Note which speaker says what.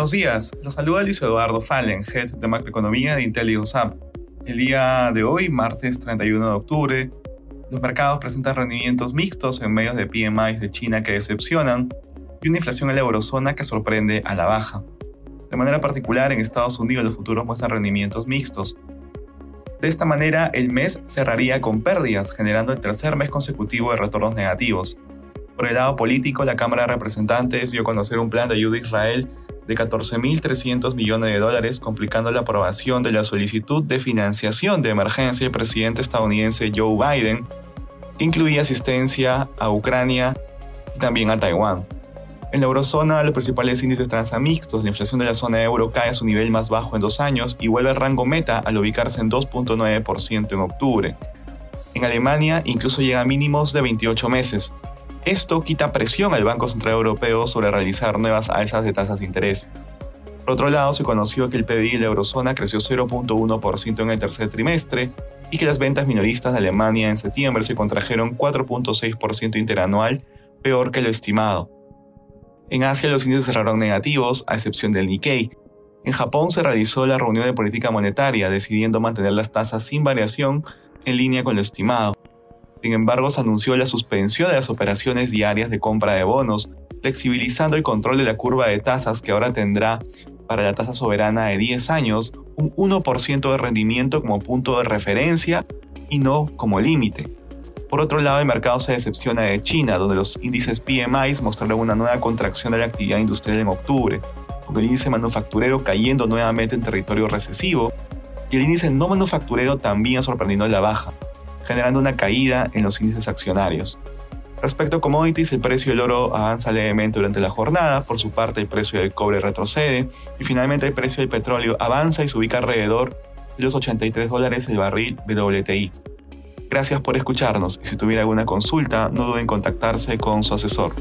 Speaker 1: Buenos días, los saluda Luis Eduardo Fallen, Head de Macroeconomía de Intelligence Up. El día de hoy, martes 31 de octubre, los mercados presentan rendimientos mixtos en medio de PMIs de China que decepcionan y una inflación en la eurozona que sorprende a la baja. De manera particular, en Estados Unidos los futuros muestran rendimientos mixtos. De esta manera, el mes cerraría con pérdidas, generando el tercer mes consecutivo de retornos negativos. Por el lado político, la Cámara de Representantes dio a conocer un plan de ayuda a Israel de 14.300 millones de dólares, complicando la aprobación de la solicitud de financiación de emergencia del presidente estadounidense Joe Biden, que incluía asistencia a Ucrania y también a Taiwán. En la eurozona, los principales índices transan mixtos. La inflación de la zona euro cae a su nivel más bajo en dos años y vuelve al rango meta al ubicarse en 2.9% en octubre. En Alemania, incluso llega a mínimos de 28 meses. Esto quita presión al Banco Central Europeo sobre realizar nuevas alzas de tasas de interés. Por otro lado, se conoció que el PBI de la eurozona creció 0.1% en el tercer trimestre y que las ventas minoristas de Alemania en septiembre se contrajeron 4.6% interanual, peor que lo estimado. En Asia los índices cerraron negativos, a excepción del Nikkei. En Japón se realizó la reunión de política monetaria, decidiendo mantener las tasas sin variación en línea con lo estimado. Sin embargo, se anunció la suspensión de las operaciones diarias de compra de bonos, flexibilizando el control de la curva de tasas que ahora tendrá para la tasa soberana de 10 años un 1% de rendimiento como punto de referencia y no como límite. Por otro lado, el mercado se decepciona de China, donde los índices PMI mostraron una nueva contracción de la actividad industrial en octubre, con el índice manufacturero cayendo nuevamente en territorio recesivo y el índice no manufacturero también sorprendiendo la baja, generando una caída en los índices accionarios. Respecto a commodities, el precio del oro avanza levemente durante la jornada, por su parte el precio del cobre retrocede y finalmente el precio del petróleo avanza y se ubica alrededor de los 83 dólares el barril WTI. Gracias por escucharnos y si tuviera alguna consulta no duden en contactarse con su asesor.